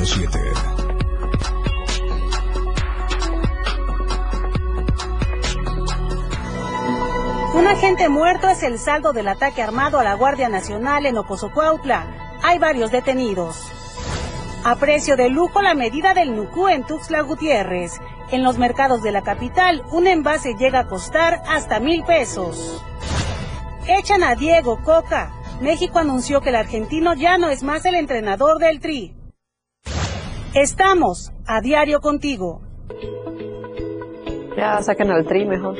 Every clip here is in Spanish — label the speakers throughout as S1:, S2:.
S1: 97.7.
S2: Un agente muerto es el saldo del ataque armado a la Guardia Nacional en Ocosocuautla. Hay varios detenidos. A precio de lujo la medida del Nucú en Tuxtla Gutiérrez. En los mercados de la capital, un envase llega a costar hasta mil pesos. Echan a Diego Coca. México anunció que el argentino ya no es más el entrenador del Tri. Estamos a diario contigo.
S3: Ya saquen al Tri mejor.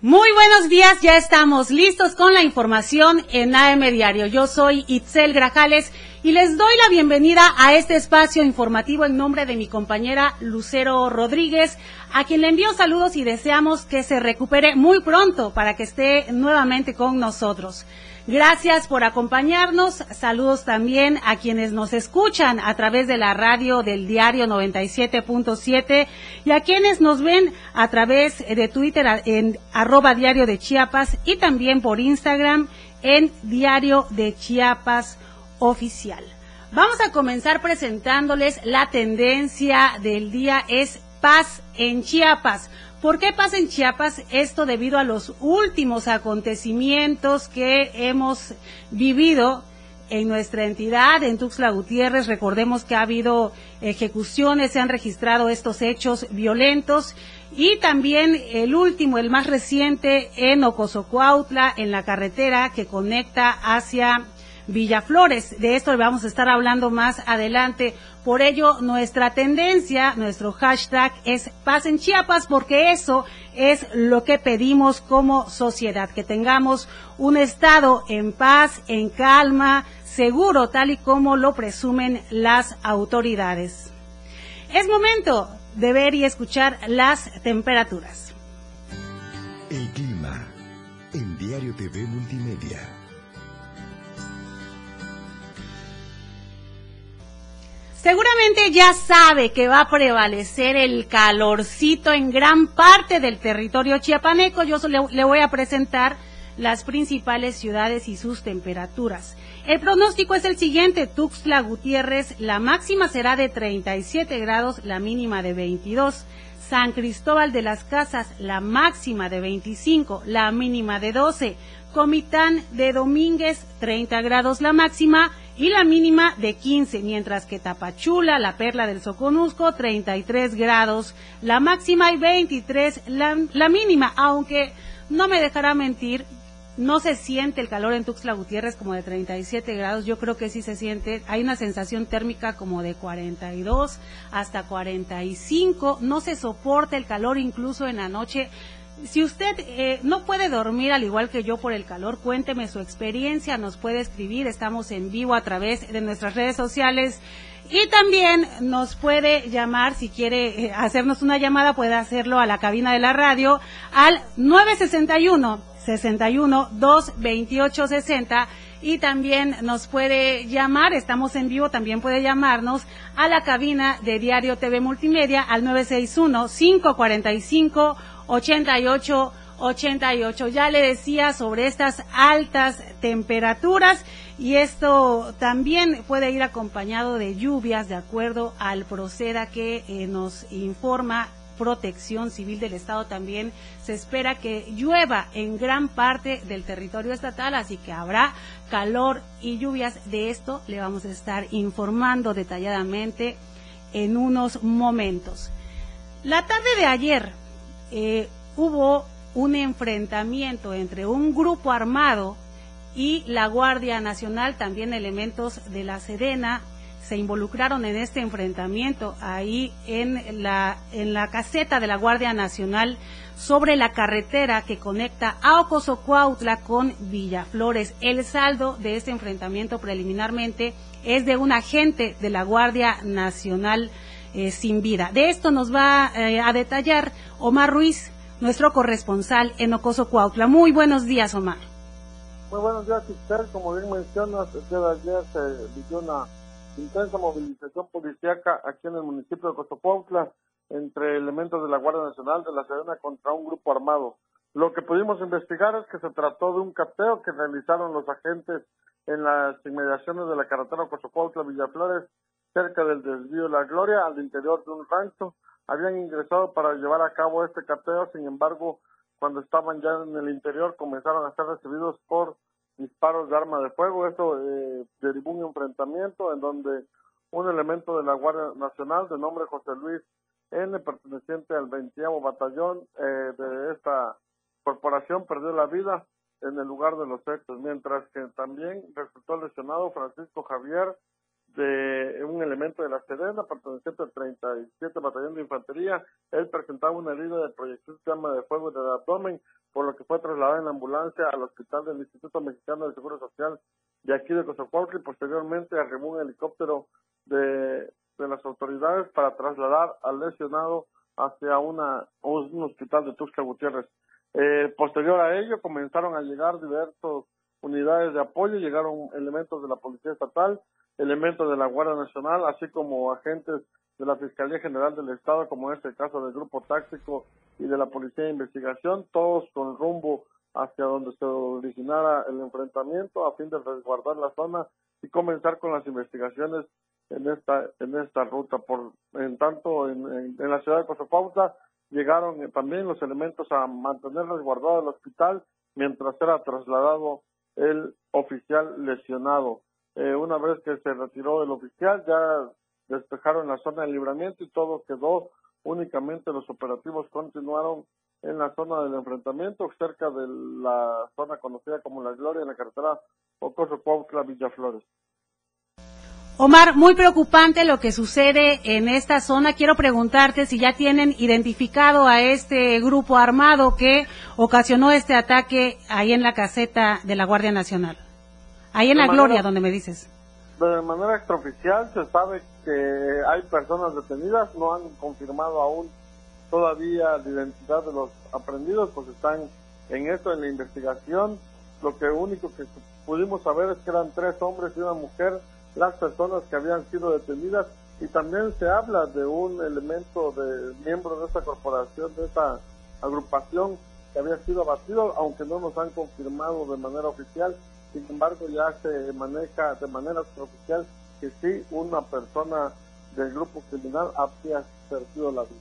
S2: Muy buenos días, ya estamos listos con la información en AM Diario. Yo soy Itzel Grajales y les doy la bienvenida a este espacio informativo en nombre de mi compañera Lucero Rodríguez, a quien le envío saludos y deseamos que se recupere muy pronto para que esté nuevamente con nosotros. Gracias por acompañarnos. Saludos también a quienes nos escuchan a través de la radio del diario 97.7 y a quienes nos ven a través de Twitter en arroba diario de Chiapas y también por Instagram en diario de Chiapas oficial. Vamos a comenzar presentándoles la tendencia del día es paz en Chiapas. ¿Por qué pasa en Chiapas esto debido a los últimos acontecimientos que hemos vivido en nuestra entidad, en Tuxtla Gutiérrez? Recordemos que ha habido ejecuciones, se han registrado estos hechos violentos y también el último, el más reciente, en Ocosocuautla, en la carretera que conecta hacia Villaflores. De esto le vamos a estar hablando más adelante. Por ello, nuestra tendencia, nuestro hashtag es paz en Chiapas, porque eso es lo que pedimos como sociedad, que tengamos un estado en paz, en calma, seguro, tal y como lo presumen las autoridades. Es momento de ver y escuchar las temperaturas.
S1: El clima en Diario TV Multimedia.
S2: Seguramente ya sabe que va a prevalecer el calorcito en gran parte del territorio chiapaneco. Yo le voy a presentar las principales ciudades y sus temperaturas. El pronóstico es el siguiente, Tuxtla Gutiérrez, la máxima será de 37 grados, la mínima de 22. San Cristóbal de las Casas, la máxima de 25, la mínima de 12. Comitán de Domínguez, 30 grados la máxima y la mínima de 15, mientras que Tapachula, la perla del Soconusco, 33 grados la máxima y 23 la, mínima, aunque no me dejará mentir, no se siente el calor en Tuxtla Gutiérrez como de 37 grados, yo creo que sí se siente, hay una sensación térmica como de 42 hasta 45, no se soporta el calor incluso en la noche, si usted eh, no puede dormir al igual que yo por el calor, cuénteme su experiencia, nos puede escribir, estamos en vivo a través de nuestras redes sociales. Y también nos puede llamar, si quiere eh, hacernos una llamada, puede hacerlo a la cabina de la radio al 961 61 228 60 y también nos puede llamar, estamos en vivo, también puede llamarnos a la cabina de Diario TV Multimedia al 961 545 88 88. Ya le decía sobre estas altas temperaturas y esto también puede ir acompañado de lluvias de acuerdo al Proceda que eh, nos informa Protección Civil del Estado también se espera que llueva en gran parte del territorio estatal, así que habrá calor y lluvias. De esto le vamos a estar informando detalladamente en unos momentos. La tarde de ayer eh, hubo un enfrentamiento entre un grupo armado y la Guardia Nacional, también elementos de la Sedena, se involucraron en este enfrentamiento ahí en la, en la caseta de la Guardia Nacional sobre la carretera que conecta a Ocosocuautla con Villaflores. El saldo de este enfrentamiento preliminarmente es de un agente de la Guardia Nacional eh, sin vida. De esto nos va eh, a detallar Omar Ruiz, nuestro corresponsal en Ocoso Cuautla. Muy buenos días, Omar.
S4: Muy buenos días, Esther. Como bien mencionas, se vivió una intensa movilización policíaca aquí en el municipio de Cuautla entre elementos de la Guardia Nacional de la Sedena contra un grupo armado. Lo que pudimos investigar es que se trató de un cateo que realizaron los agentes en las inmediaciones de la carretera Cozocuautla Villaflores, cerca del desvío La Gloria, al interior de un rancho. Habían ingresado para llevar a cabo este cateo, sin embargo, cuando estaban ya en el interior comenzaron a ser recibidos por disparos de arma de fuego. Esto eh, derivó un enfrentamiento en donde un elemento de la Guardia Nacional de nombre José Luis N, perteneciente al 20 Batallón eh, de esta corporación, perdió la vida en el lugar de los hechos, mientras que también resultó lesionado Francisco Javier de un elemento de la Sedena, perteneciente al 37 Batallón de Infantería. Él presentaba una herida de proyectil de arma de fuego del abdomen, por lo que fue trasladado en ambulancia al hospital del Instituto Mexicano del Seguro Social de aquí de Cozocuautla y posteriormente arribó un helicóptero de, de las autoridades para trasladar al lesionado hacia una, un hospital de Tuxtla Gutiérrez. Eh, posterior a ello comenzaron a llegar diversas unidades de apoyo, llegaron elementos de la Policía Estatal, elementos de la Guardia Nacional, así como agentes de la Fiscalía General del Estado, como en este caso del Grupo Táctico y de la Policía de Investigación, todos con rumbo hacia donde se originara el enfrentamiento a fin de resguardar la zona y comenzar con las investigaciones en esta en esta ruta. Por en tanto en, la ciudad de Cosopauta llegaron también los elementos a mantener resguardado el hospital mientras era trasladado el oficial lesionado. Eh, una vez que se retiró el oficial, ya despejaron la zona de libramiento y todo quedó únicamente los operativos continuaron en la zona del enfrentamiento, cerca de la zona conocida como La Gloria, en la carretera Ocoso Cuautla Villaflores.
S2: Omar, muy preocupante lo que sucede en esta zona. Quiero preguntarte si ya tienen identificado a este grupo armado que ocasionó este ataque ahí en la caseta de la Guardia Nacional. Ahí en la Gloria, donde me dices.
S4: De manera extraoficial se sabe que hay personas detenidas, no han confirmado aún todavía la identidad de los aprendidos, pues están en esto, en la investigación. Lo que único que pudimos saber es que eran tres hombres y una mujer las personas que habían sido detenidas y también se habla de un elemento de miembro de esta corporación, de esta agrupación que había sido abatido, aunque no nos han confirmado de manera oficial, sin embargo ya se maneja de manera oficial que sí una persona del grupo criminal había perdido la vida.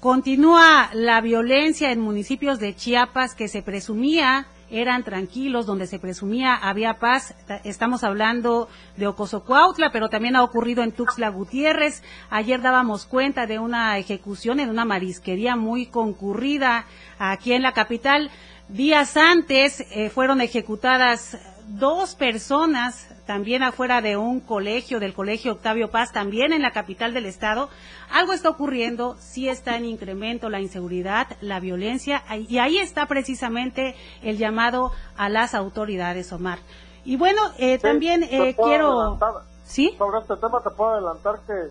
S2: Continúa la violencia en municipios de Chiapas que se presumía eran tranquilos, donde se presumía había paz. Estamos hablando de Ocosocuautla, pero también ha ocurrido en Tuxtla Gutiérrez. Ayer dábamos cuenta de una ejecución en una marisquería muy concurrida aquí en la capital. Días antes eh, fueron ejecutadas dos personas también afuera de un colegio, del colegio Octavio Paz, también en la capital del estado. Algo está ocurriendo, sí está en incremento la inseguridad, la violencia, y ahí está precisamente el llamado a las autoridades, Omar. Y bueno, eh, también eh, quiero...
S4: ¿Sí? Sobre este tema te puedo adelantar que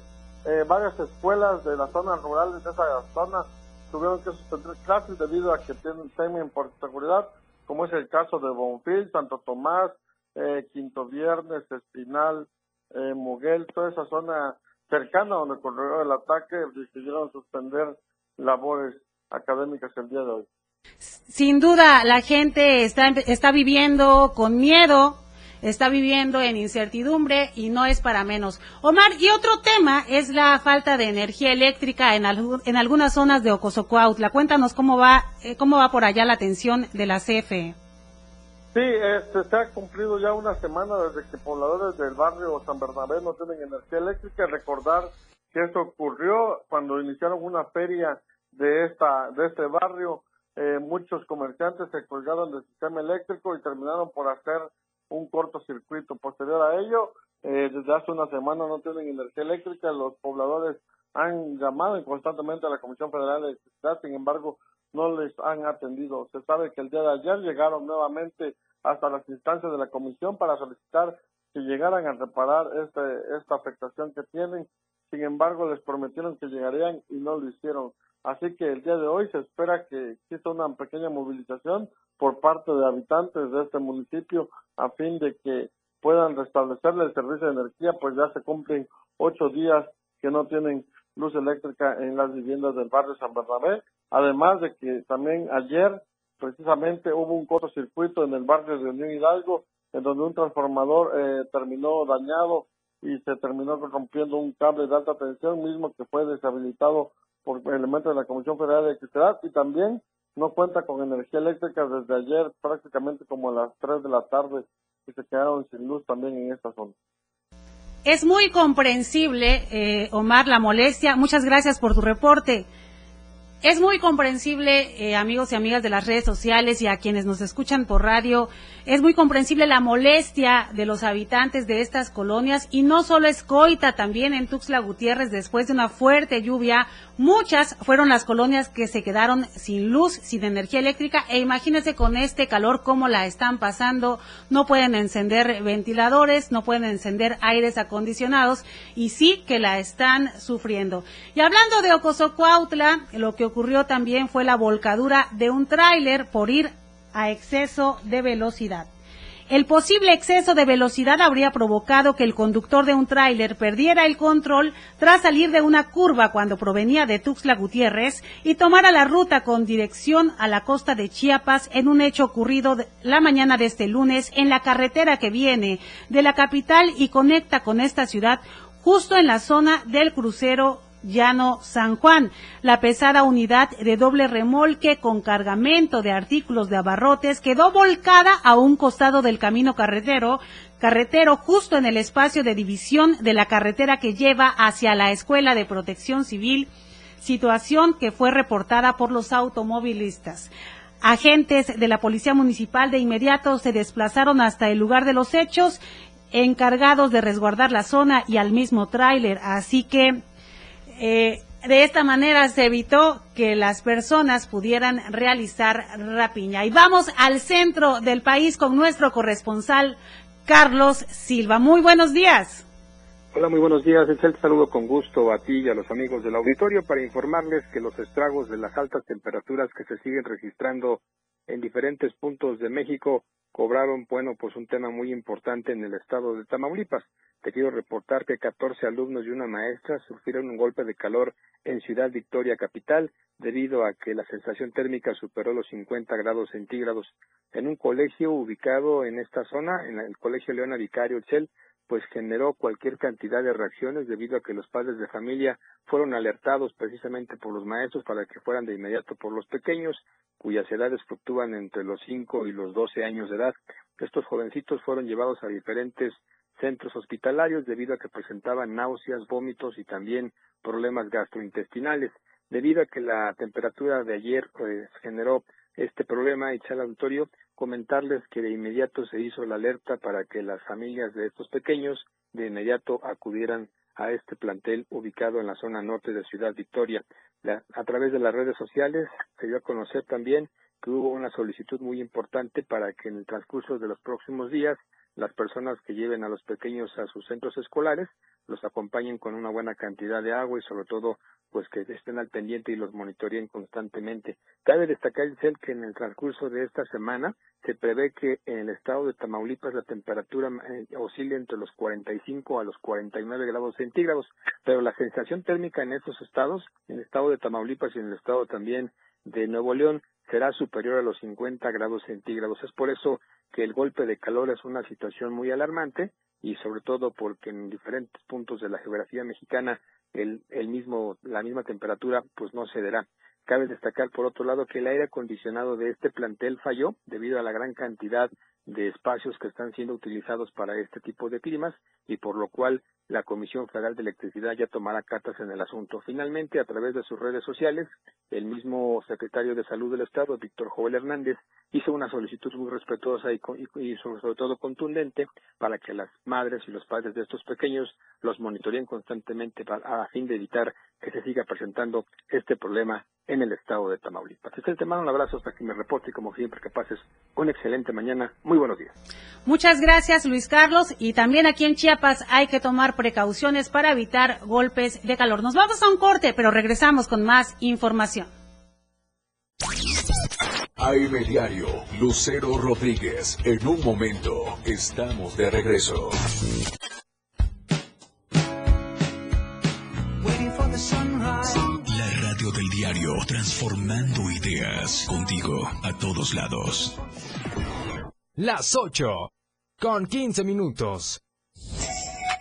S4: eh, varias escuelas de las zonas rurales de esa zona tuvieron que suspender clases debido a que tienen temen por seguridad, como es el caso de Bonfil, Santo Tomás, eh, Quinto Viernes, Espinal, eh, Muguel, toda esa zona cercana donde ocurrió el ataque, decidieron suspender labores académicas el día de hoy.
S2: Sin duda, la gente está, está viviendo con miedo, está viviendo en incertidumbre y no es para menos. Omar, y otro tema es la falta de energía eléctrica en, en algunas zonas de Ocosocuautla. Cuéntanos cómo va, eh, cómo va por allá la atención de la CFE.
S4: Sí, este, se ha cumplido ya una semana desde que pobladores del barrio San Bernabé no tienen energía eléctrica. Recordar que eso ocurrió cuando iniciaron una feria de esta de este barrio. Eh, muchos comerciantes se colgaron del sistema eléctrico y terminaron por hacer un cortocircuito. Posterior a ello, eh, desde hace una semana no tienen energía eléctrica. Los pobladores han llamado constantemente a la Comisión Federal de Electricidad, sin embargo, no les han atendido. Se sabe que el día de ayer llegaron nuevamente hasta las instancias de la comisión para solicitar que llegaran a reparar este, esta afectación que tienen. Sin embargo, les prometieron que llegarían y no lo hicieron. Así que el día de hoy se espera que exista una pequeña movilización por parte de habitantes de este municipio a fin de que puedan restablecerle el servicio de energía, pues ya se cumplen ocho días que no tienen luz eléctrica en las viviendas del barrio San Bernabé, además de que también ayer precisamente hubo un cortocircuito en el barrio de Unión Hidalgo, en donde un transformador eh, terminó dañado y se terminó rompiendo un cable de alta tensión, mismo que fue deshabilitado por elementos de la Comisión Federal de Electricidad y también no cuenta con energía eléctrica desde ayer prácticamente como a las 3 de la tarde y se quedaron sin luz también en esta zona.
S2: Es muy comprensible, eh, Omar, la molestia. Muchas gracias por tu reporte. Es muy comprensible, eh, amigos y amigas de las redes sociales y a quienes nos escuchan por radio, es muy comprensible la molestia de los habitantes de estas colonias y no solo es Coita, también en Tuxtla Gutiérrez después de una fuerte lluvia, muchas fueron las colonias que se quedaron sin luz, sin energía eléctrica e imagínense con este calor cómo la están pasando, no pueden encender ventiladores, no pueden encender aires acondicionados y sí que la están sufriendo. Y hablando de Ocosocuautla, lo que ocurrió también fue la volcadura de un tráiler por ir a exceso de velocidad. El posible exceso de velocidad habría provocado que el conductor de un tráiler perdiera el control tras salir de una curva cuando provenía de Tuxtla Gutiérrez y tomara la ruta con dirección a la costa de Chiapas en un hecho ocurrido la mañana de este lunes en la carretera que viene de la capital y conecta con esta ciudad justo en la zona del crucero Llano San Juan. La pesada unidad de doble remolque con cargamento de artículos de abarrotes quedó volcada a un costado del camino carretero, carretero justo en el espacio de división de la carretera que lleva hacia la Escuela de Protección Civil, situación que fue reportada por los automovilistas. Agentes de la Policía Municipal de inmediato se desplazaron hasta el lugar de los hechos, encargados de resguardar la zona y al mismo tráiler. Así que eh, de esta manera se evitó que las personas pudieran realizar rapiña. Y vamos al centro del país con nuestro corresponsal Carlos Silva. Muy buenos días.
S3: Hola, muy buenos días. El saludo con gusto a ti y a los amigos del auditorio para informarles que los estragos de las altas temperaturas que se siguen registrando en diferentes puntos de México cobraron, bueno, pues un tema muy importante en el estado de Tamaulipas. Te quiero reportar que 14 alumnos y una maestra sufrieron un golpe de calor en Ciudad Victoria Capital debido a que la sensación térmica superó los 50 grados centígrados. En un colegio ubicado en esta zona, en el Colegio Leona Vicario Chel, pues generó cualquier cantidad de reacciones debido a que los padres de familia fueron alertados precisamente por los maestros para que fueran de inmediato por los pequeños cuyas edades fluctúan entre los 5 y los 12 años de edad. Estos jovencitos fueron llevados a diferentes centros hospitalarios debido a que presentaban náuseas, vómitos y también problemas gastrointestinales. Debido a que la temperatura de ayer pues, generó este problema, y al auditorio, comentarles que de inmediato se hizo la alerta para que las familias de estos pequeños de inmediato acudieran a este plantel ubicado en la zona norte de Ciudad Victoria. a través de las redes sociales se dio a conocer también que hubo una solicitud muy importante para que en el transcurso de los próximos días las personas que lleven a los pequeños a sus centros escolares los acompañen con una buena cantidad de agua y sobre todo pues que estén al pendiente y los monitoreen constantemente. Cabe destacar, que en el transcurso de esta semana se prevé que en el estado de Tamaulipas la temperatura eh, oscile entre los 45 a los 49 grados centígrados, pero la sensación térmica en estos estados, en el estado de Tamaulipas y en el estado también de Nuevo León, será superior a los 50 grados centígrados. Es por eso que el golpe de calor es una situación muy alarmante y sobre todo porque en diferentes puntos de la geografía mexicana el, el mismo, la misma temperatura pues no cederá. Cabe destacar, por otro lado, que el aire acondicionado de este plantel falló debido a la gran cantidad de espacios que están siendo utilizados para este tipo de climas y por lo cual la Comisión Federal de Electricidad ya tomará cartas en el asunto. Finalmente, a través de sus redes sociales, el mismo secretario de Salud del Estado, Víctor Joel Hernández, hizo una solicitud muy respetuosa y, sobre todo contundente para que las madres y los padres de estos pequeños los monitoreen constantemente a fin de evitar que se siga presentando este problema en el estado de Tamaulipas. te mando un abrazo hasta que me reporte y como siempre que pases una excelente mañana. Muy buenos días.
S2: Muchas gracias Luis Carlos y también aquí en Chiapas hay que tomar precauciones para evitar golpes de calor. Nos vamos a un corte, pero regresamos con más información.
S1: AM Diario, Lucero Rodríguez. En un momento estamos de regreso. Waiting for the sun Transformando ideas contigo a todos lados.
S5: Las 8 con 15 minutos.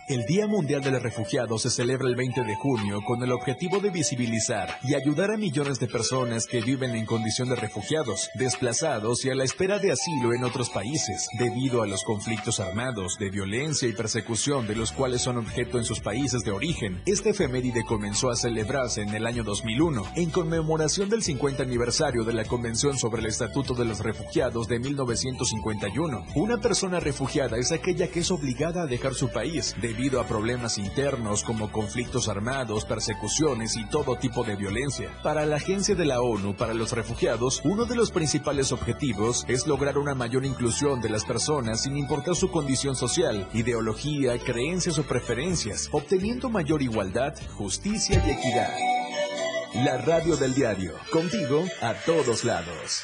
S1: El Día Mundial de los Refugiados se celebra el 20 de junio con el objetivo de visibilizar y ayudar a millones de personas que viven en condición de refugiados, desplazados y a la espera de asilo en otros países, debido a los conflictos armados, de violencia y persecución de los cuales son objeto en sus países de origen. Este efeméride comenzó a celebrarse en el año 2001, en conmemoración del 50 aniversario de la Convención sobre el Estatuto de los Refugiados de 1951. Una persona refugiada es aquella que es obligada a dejar su país, debido a problemas internos como conflictos armados, persecuciones y todo tipo de violencia. Para la Agencia de la ONU para los Refugiados, uno de los principales objetivos es lograr una mayor inclusión de las personas sin importar su condición social, ideología, creencias o preferencias, obteniendo mayor igualdad, justicia y equidad. La radio del diario, contigo a todos lados.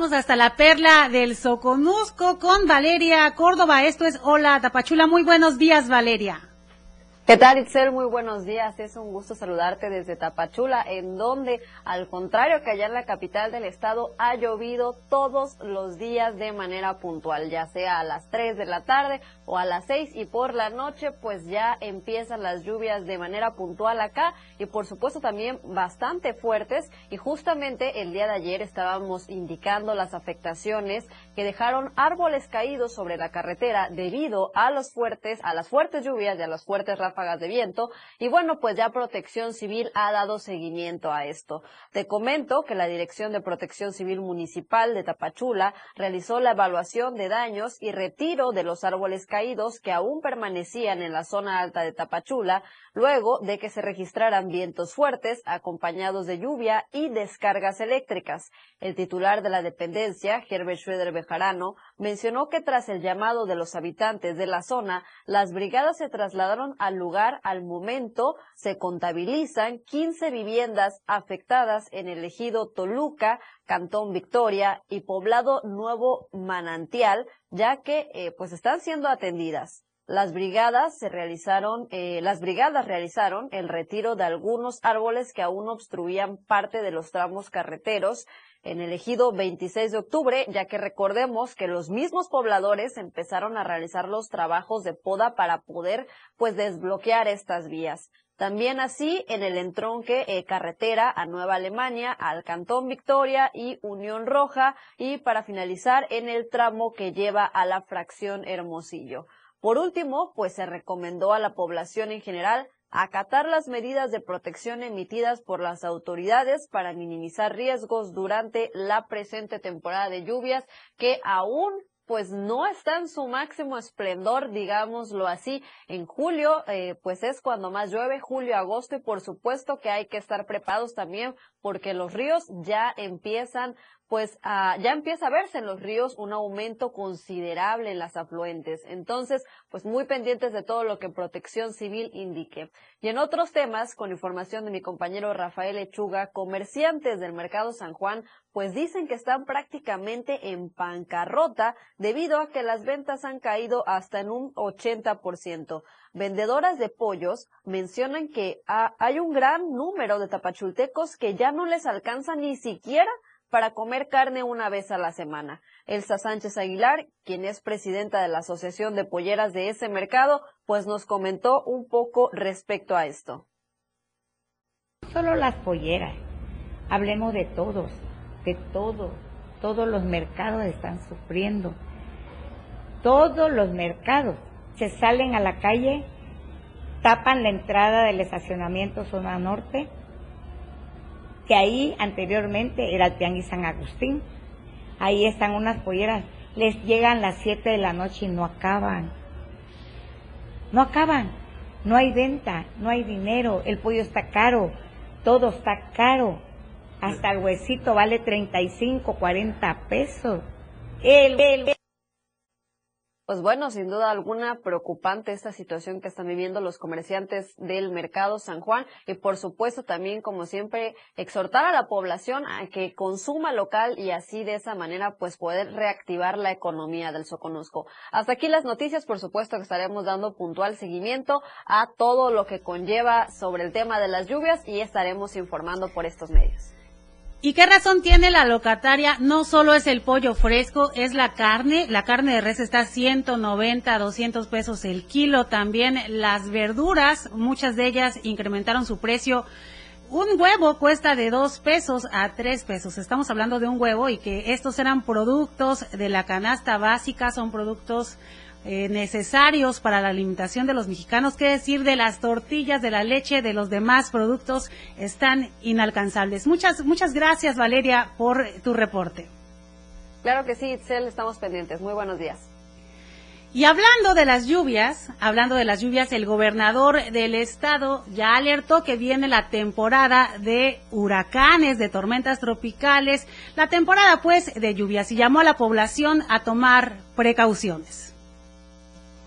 S2: Vamos hasta la perla del Soconusco con Valeria Córdoba. Esto es Hola Tapachula. Muy buenos días, Valeria.
S6: ¿Qué tal, Itzel? Muy buenos días. Es un gusto saludarte desde Tapachula, en donde, al contrario que allá en la capital del estado, ha llovido todos los días de manera puntual, ya sea a las 3 de la tarde o a las 6 y por la noche, pues ya empiezan las lluvias de manera puntual acá y por supuesto también bastante fuertes. Y justamente el día de ayer estábamos indicando las afectaciones que dejaron árboles caídos sobre la carretera debido a los fuertes, a las fuertes lluvias y a las fuertes ráfagas Y bueno, pues ya Protección Civil ha dado seguimiento a esto. Te comento que la Dirección de Protección Civil Municipal de Tapachula realizó la evaluación de daños y retiro de los árboles caídos que aún permanecían en la zona alta de Tapachula, luego de que se registraran vientos fuertes acompañados de lluvia y descargas eléctricas. El titular de la dependencia, Herbert Schroeder Bejarano, mencionó que tras el llamado de los habitantes de la zona, las brigadas se trasladaron al lugar al momento se contabilizan 15 viviendas afectadas en el ejido Toluca, Cantón Victoria y Poblado Nuevo Manantial, ya que eh, pues están siendo atendidas. Las brigadas se realizaron, eh, las brigadas realizaron el retiro de algunos árboles que aún obstruían parte de los tramos carreteros en el ejido 26 de octubre, ya que recordemos que los mismos pobladores empezaron a realizar los trabajos de poda para poder pues desbloquear estas vías. También así en el entronque eh, carretera a Nueva Alemania, al Cantón Victoria y Unión Roja y para finalizar en el tramo que lleva a la fracción Hermosillo. Por último, pues se recomendó a la población en general acatar las medidas de protección emitidas por las autoridades para minimizar riesgos durante la presente temporada de lluvias que aún pues no está en su máximo esplendor, digámoslo así. En julio, eh, pues es cuando más llueve, julio, agosto, y por supuesto que hay que estar preparados también porque los ríos ya empiezan pues ah, ya empieza a verse en los ríos un aumento considerable en las afluentes. Entonces, pues muy pendientes de todo lo que Protección Civil indique. Y en otros temas, con información de mi compañero Rafael Echuga, comerciantes del Mercado San Juan, pues dicen que están prácticamente en pancarrota debido a que las ventas han caído hasta en un 80%. Vendedoras de pollos mencionan que hay un gran número de tapachultecos que ya no les alcanza ni siquiera para comer carne una vez a la semana. Elsa Sánchez Aguilar, quien es presidenta de la Asociación de Polleras de ese mercado, pues nos comentó un poco respecto a esto.
S7: Solo las polleras, hablemos de todos, de todos, todos los mercados están sufriendo, todos los mercados se salen a la calle, tapan la entrada del estacionamiento zona norte, que ahí anteriormente era el Tianguis San Agustín. Ahí están unas polleras, les llegan las 7 de la noche y no acaban. No acaban, no hay venta, no hay dinero, el pollo está caro, todo está caro. Hasta el huesito vale 35, 40 pesos. El, el,
S6: pues bueno, sin duda alguna preocupante esta situación que están viviendo los comerciantes del mercado San Juan y por supuesto también, como siempre, exhortar a la población a que consuma local y así de esa manera pues poder reactivar la economía del Soconusco. Hasta aquí las noticias, por supuesto que estaremos dando puntual seguimiento a todo lo que conlleva sobre el tema de las lluvias y estaremos informando por estos medios.
S2: ¿Y qué razón tiene la locataria? No solo es el pollo fresco, es la carne. La carne de res está 190, 200 pesos el kilo. También las verduras, muchas de ellas incrementaron su precio. Un huevo cuesta de 2 pesos a 3 pesos. Estamos hablando de un huevo y que estos eran productos de la canasta básica, son productos eh, necesarios para la alimentación de los mexicanos, que decir de las tortillas, de la leche, de los demás productos, están inalcanzables. Muchas, muchas gracias Valeria por tu reporte.
S6: Claro que sí, Itzel, estamos pendientes. Muy buenos días.
S2: Y hablando de las lluvias, hablando de las lluvias, el gobernador del estado ya alertó que viene la temporada de huracanes, de tormentas tropicales, la temporada pues de lluvias y llamó a la población a tomar precauciones.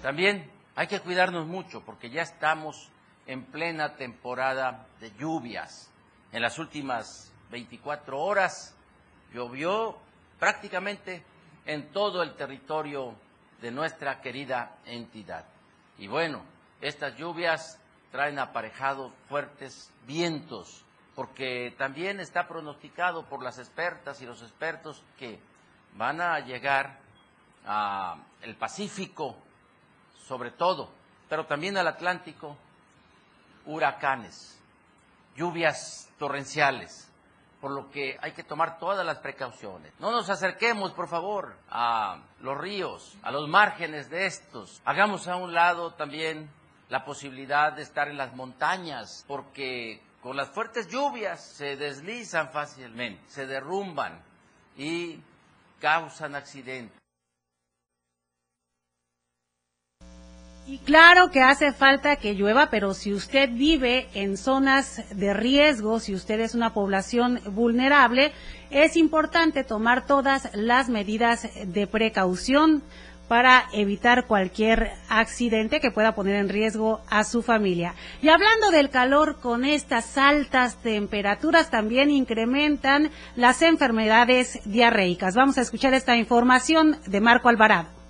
S8: También hay que cuidarnos mucho porque ya estamos en plena temporada de lluvias. En las últimas 24 horas llovió prácticamente en todo el territorio de nuestra querida entidad. Y bueno, estas lluvias traen aparejados fuertes vientos, porque también está pronosticado por las expertas y los expertos que van a llegar al Pacífico sobre todo, pero también al Atlántico, huracanes, lluvias torrenciales, por lo que hay que tomar todas las precauciones. No nos acerquemos, por favor, a los ríos, a los márgenes de estos. Hagamos a un lado también la posibilidad de estar en las montañas, porque con las fuertes lluvias se deslizan fácilmente, se derrumban y causan accidentes.
S2: Y claro que hace falta que llueva, pero si usted vive en zonas de riesgo, si usted es una población vulnerable, es importante tomar todas las medidas de precaución para evitar cualquier accidente que pueda poner en riesgo a su familia. Y hablando del calor, con estas altas temperaturas también incrementan las enfermedades diarreicas. Vamos a escuchar esta información de Marco Alvarado.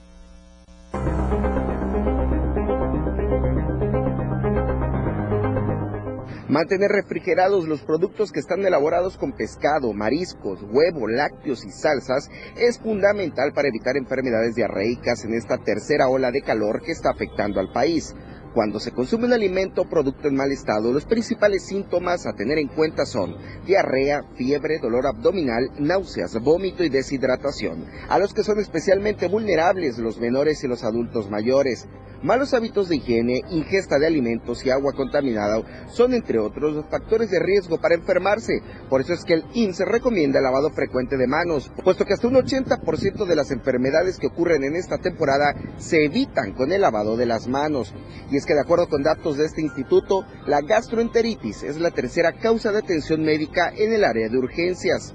S9: Mantener refrigerados los productos que están elaborados con pescado, mariscos, huevo, lácteos y salsas es fundamental para evitar enfermedades diarreicas en esta tercera ola de calor que está afectando al país. Cuando se consume un alimento o producto en mal estado, los principales síntomas a tener en cuenta son diarrea, fiebre, dolor abdominal, náuseas, vómito y deshidratación, a los que son especialmente vulnerables los menores y los adultos mayores.
S10: Malos hábitos de higiene, ingesta de alimentos y agua contaminada son entre otros los factores de riesgo para enfermarse. Por eso es que el INSE recomienda el lavado frecuente de manos, puesto que hasta un 80% de las enfermedades que ocurren en esta temporada se evitan con el lavado de las manos. Y es que de acuerdo con datos de este instituto, la gastroenteritis es la tercera causa de atención médica en el área de urgencias.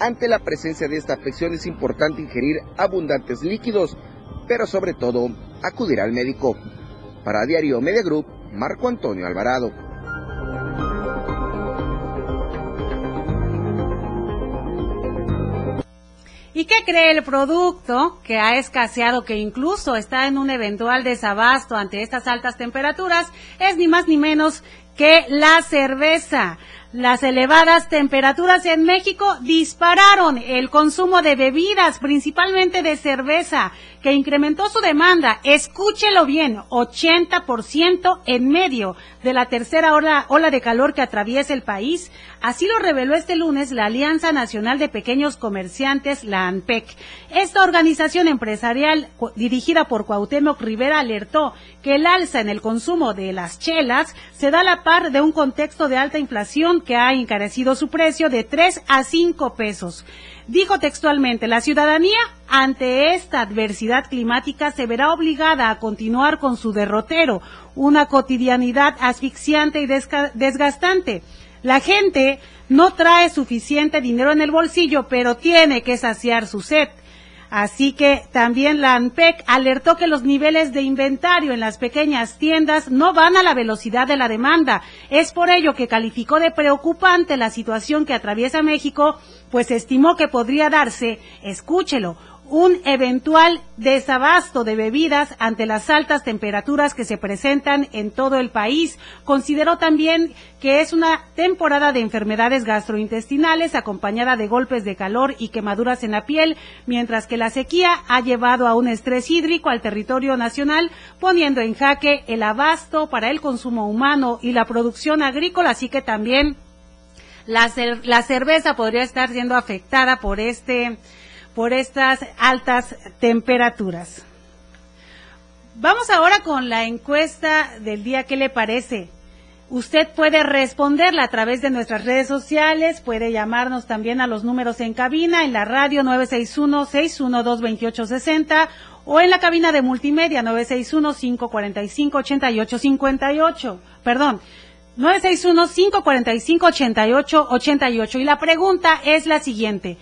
S10: Ante la presencia de esta afección es importante ingerir abundantes líquidos, pero sobre todo acudir al médico. Para Diario Media Group, Marco Antonio Alvarado.
S2: ¿Y qué cree el producto que ha escaseado, que incluso está en un eventual desabasto ante estas altas temperaturas? Es ni más ni menos que la cerveza. Las elevadas temperaturas en México dispararon el consumo de bebidas, principalmente de cerveza, que incrementó su demanda, escúchelo bien, 80% en medio de la tercera ola, de calor que atraviesa el país. Así lo reveló este lunes la Alianza Nacional de Pequeños Comerciantes, la ANPEC. Esta organización empresarial dirigida por Cuauhtémoc Rivera alertó que el alza en el consumo de las chelas se da a la par de un contexto de alta inflación que ha encarecido su precio de 3 a 5 pesos. Dijo textualmente, la ciudadanía ante esta adversidad climática se verá obligada a continuar con su derrotero, una cotidianidad asfixiante y desgastante. La gente no trae suficiente dinero en el bolsillo, pero tiene que saciar su sed. Así que también la ANPEC alertó que los niveles de inventario en las pequeñas tiendas no van a la velocidad de la demanda. Es por ello que calificó de preocupante la situación que atraviesa México, pues estimó que podría darse, escúchelo, un eventual desabasto de bebidas ante las altas temperaturas que se presentan en todo el país. Consideró también que es una temporada de enfermedades gastrointestinales acompañada de golpes de calor y quemaduras en la piel, mientras que la sequía ha llevado a un estrés hídrico al territorio nacional, poniendo en jaque el abasto para el consumo humano y la producción agrícola, así que también la, la cerveza podría estar siendo afectada por este por estas altas temperaturas. Vamos ahora con la encuesta del día. ¿Qué le parece? Usted puede responderla a través de nuestras redes sociales, puede llamarnos también a los números en cabina, en la radio 961-612-2860 o en la cabina de multimedia 961-545-8858. Perdón, 961-545-8888. Y la pregunta es la siguiente.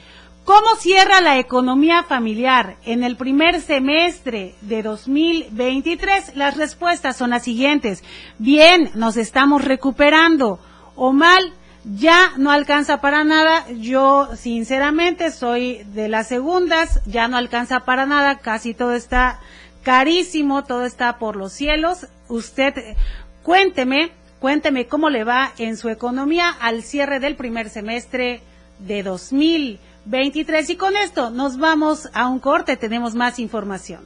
S2: ¿Cómo cierra la economía familiar en el primer semestre de 2023? Las respuestas son las siguientes. Bien, nos estamos recuperando. O mal, ya no alcanza para nada. Yo, sinceramente, soy de las segundas. Ya no alcanza para nada. Casi todo está carísimo. Todo está por los cielos. Usted, cuénteme, cuénteme cómo le va en su economía al cierre del primer semestre de 2023. 23. Y con esto nos vamos a un corte, tenemos más información.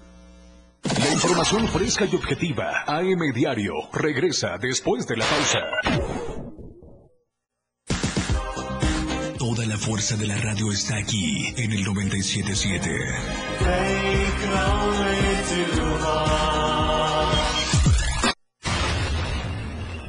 S1: La información fresca y objetiva, AM Diario, regresa después de la pausa. Toda la fuerza de la radio está aquí en el 977.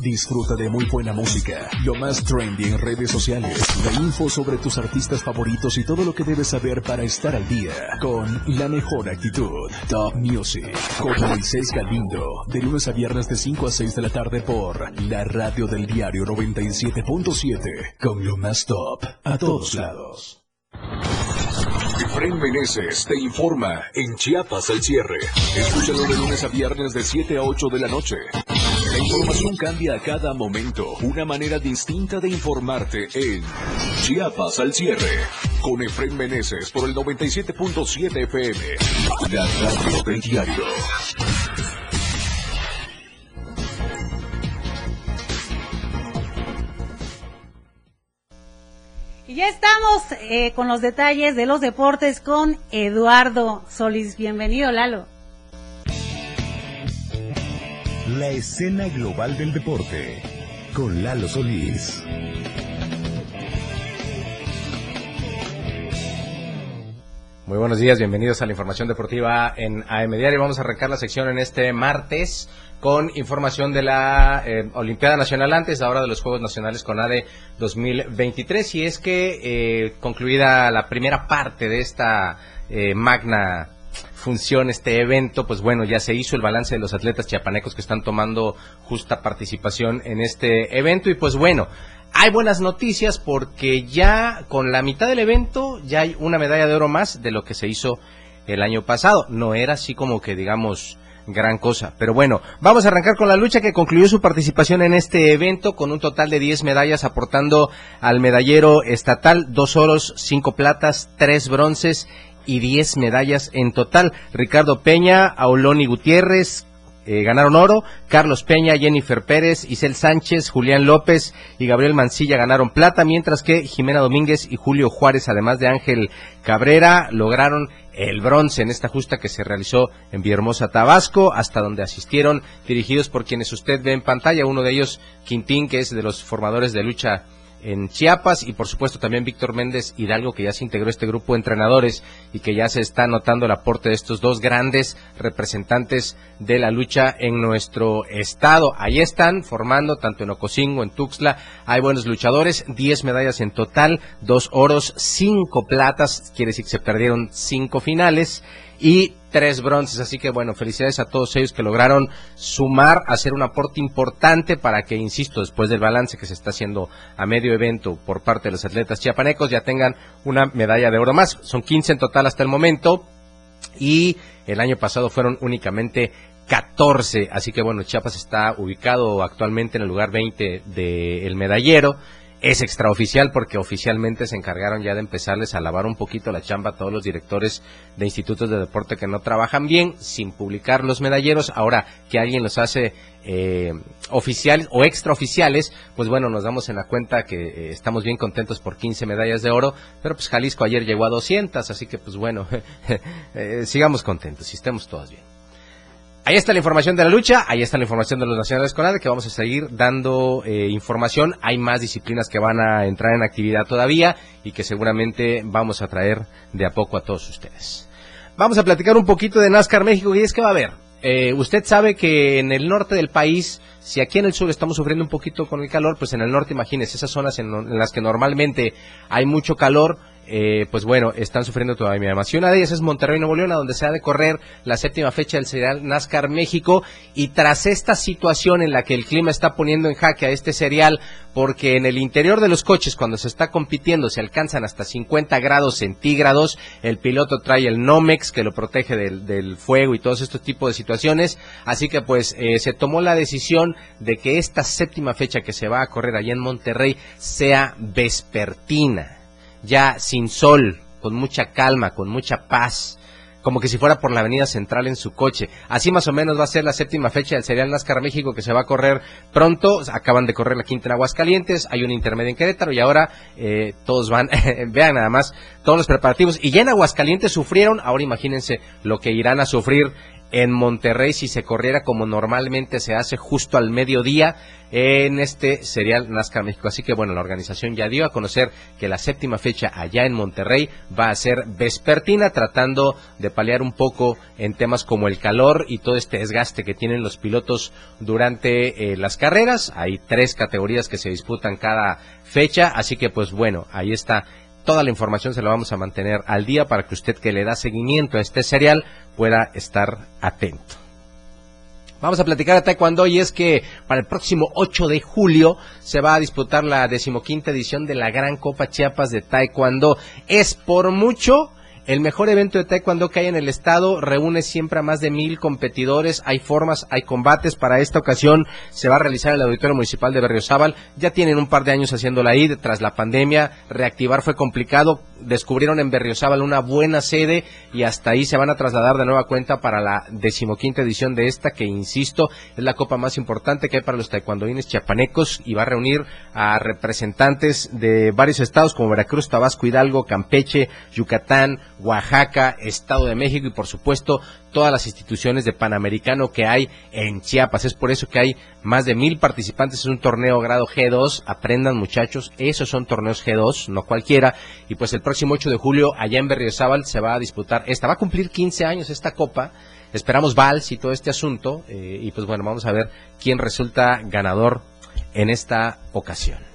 S1: Disfruta de muy buena música, lo más trendy en redes sociales, la info sobre tus artistas favoritos y todo lo que debes saber para estar al día con la mejor actitud. Top Music con Moisés Galindo, de lunes a viernes de 5 a 6 de la tarde por la radio del diario 97.7 con lo más top a todos lados.
S11: Efraín Meneses te informa en Chiapas al cierre. Escúchalo de lunes a viernes de 7 a 8 de la noche.
S1: La información cambia a cada momento. Una manera distinta de informarte en
S11: Chiapas al cierre. Con Efraín Meneses por el 97.7 FM. La radio del diario.
S2: Y ya estamos eh, con los detalles de los deportes con Eduardo Solís. Bienvenido, Lalo.
S12: La escena global del deporte con Lalo Solís.
S13: Muy buenos días, bienvenidos a la información deportiva en AM Diario. Vamos a arrancar la sección en este martes con información de la eh, Olimpiada Nacional antes, ahora de los Juegos Nacionales con ADE 2023. Y es que eh, concluida la primera parte de esta eh, magna función, este evento, pues bueno, ya se hizo el balance de los atletas chiapanecos que están tomando justa participación en este evento. Y pues bueno, hay buenas noticias porque ya con la mitad del evento ya hay una medalla de oro más de lo que se hizo el año pasado. No era así como que digamos gran cosa. Pero bueno, vamos a arrancar con la lucha que concluyó su participación en este evento con un total de 10 medallas aportando al medallero estatal dos oros, cinco platas, tres bronces y 10 medallas en total. Ricardo Peña, Auloni Gutiérrez, eh, ganaron oro, Carlos Peña, Jennifer Pérez, Isel Sánchez, Julián López y Gabriel Mancilla ganaron plata, mientras que Jimena Domínguez y Julio Juárez, además de Ángel Cabrera, lograron el bronce en esta justa que se realizó en Villahermosa, Tabasco, hasta donde asistieron dirigidos por quienes usted ve en pantalla, uno de ellos Quintín, que es de los formadores de lucha en Chiapas y por supuesto también Víctor Méndez Hidalgo que ya se integró a este grupo de entrenadores y que ya se está notando el aporte de estos dos grandes representantes de la lucha en nuestro estado. Ahí están formando tanto en Ocosingo, en Tuxtla, hay buenos luchadores, 10 medallas en total, dos oros, cinco platas, quiere decir que se perdieron cinco finales y tres bronces. Así que bueno, felicidades a todos ellos que lograron sumar, hacer un aporte importante para que, insisto, después del balance que se está haciendo a medio evento por parte de los atletas chiapanecos, ya tengan una medalla de oro más. Son 15 en total hasta el momento y el año pasado fueron únicamente 14. Así que bueno, Chiapas está ubicado actualmente en el lugar 20 del medallero es extraoficial porque oficialmente se encargaron ya de empezarles a lavar un poquito la chamba a todos los directores de institutos de deporte que no trabajan bien, sin publicar los medalleros. Ahora que alguien los hace eh, oficiales o extraoficiales, pues bueno, nos damos en la cuenta que eh, estamos bien contentos por 15 medallas de oro, pero pues Jalisco ayer llegó a 200, así que pues bueno, eh, sigamos contentos y estemos todos bien. Ahí está la información de la lucha, ahí está la información de los nacionales con que vamos a seguir dando eh, información. Hay más disciplinas que van a entrar en actividad todavía y que seguramente vamos a traer de a poco a todos ustedes. Vamos a platicar un poquito de NASCAR México y es que va a haber. Eh, usted sabe que en el norte del país, si aquí en el sur estamos sufriendo un poquito con el calor, pues en el norte, imagínese, esas zonas en las que normalmente hay mucho calor, eh, pues bueno, están sufriendo todavía más. Y una de ellas es Monterrey, Nuevo León, a donde se ha de correr la séptima fecha del serial NASCAR México. Y tras esta situación en la que el clima está poniendo en jaque a este serial, porque en el interior de los coches, cuando se está compitiendo, se alcanzan hasta 50 grados centígrados, el piloto trae el Nomex que lo protege del, fuego y todos estos tipos de situaciones. Así que pues eh, se tomó la decisión de que esta séptima fecha que se va a correr allá en Monterrey sea vespertina ya sin sol, con mucha calma, con mucha paz, como que si fuera por la avenida central en su coche. Así más o menos va a ser la séptima fecha del Serial NASCAR México que se va a correr pronto. Acaban de correr la quinta en Aguascalientes, hay un intermedio en Querétaro y ahora eh, todos van, vean nada más, todos los preparativos. Y ya en Aguascalientes sufrieron, ahora imagínense lo que irán a sufrir en Monterrey si se corriera como normalmente se hace justo al mediodía en este serial NASCAR México. Así que bueno, la organización ya dio a conocer que la séptima fecha allá en Monterrey va a ser vespertina, tratando de paliar un poco en temas como el calor y todo este desgaste que tienen los pilotos durante eh, las carreras. Hay tres categorías que se disputan cada fecha, así que pues bueno, ahí está toda la información se la vamos a mantener al día para que usted que le da seguimiento a este serial pueda estar atento. Vamos a platicar de Taekwondo y es que para el próximo 8 de julio se va a disputar la decimoquinta edición de la Gran Copa Chiapas de Taekwondo. Es por mucho el mejor evento de taekwondo que hay en el estado reúne siempre a más de mil competidores. Hay formas, hay combates. Para esta ocasión se va a realizar en el Auditorio Municipal de Berriozábal. Ya tienen un par de años haciéndola ahí. Tras la pandemia, reactivar fue complicado. Descubrieron en Berriozábal una buena sede y hasta ahí se van a trasladar de nueva cuenta para la decimoquinta edición de esta, que insisto, es la copa más importante que hay para los taekwondoines chiapanecos y va a reunir a representantes de varios estados como Veracruz, Tabasco, Hidalgo, Campeche, Yucatán, Oaxaca, Estado de México y por supuesto todas las instituciones de Panamericano que hay en Chiapas. Es por eso que hay más de mil participantes. Es un torneo grado G2. Aprendan muchachos, esos son torneos G2, no cualquiera. Y pues el próximo 8 de julio allá en Berriozábal se va a disputar esta. Va a cumplir 15 años esta copa. Esperamos vals y todo este asunto. Eh, y pues bueno, vamos a ver quién resulta ganador en esta ocasión.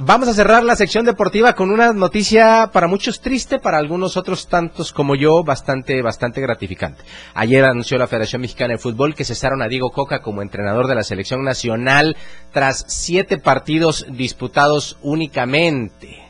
S13: Vamos a cerrar la sección deportiva con una noticia para muchos triste, para algunos otros tantos como yo bastante bastante gratificante. Ayer anunció la Federación Mexicana de Fútbol que cesaron a Diego Coca como entrenador de la selección nacional tras siete partidos disputados únicamente.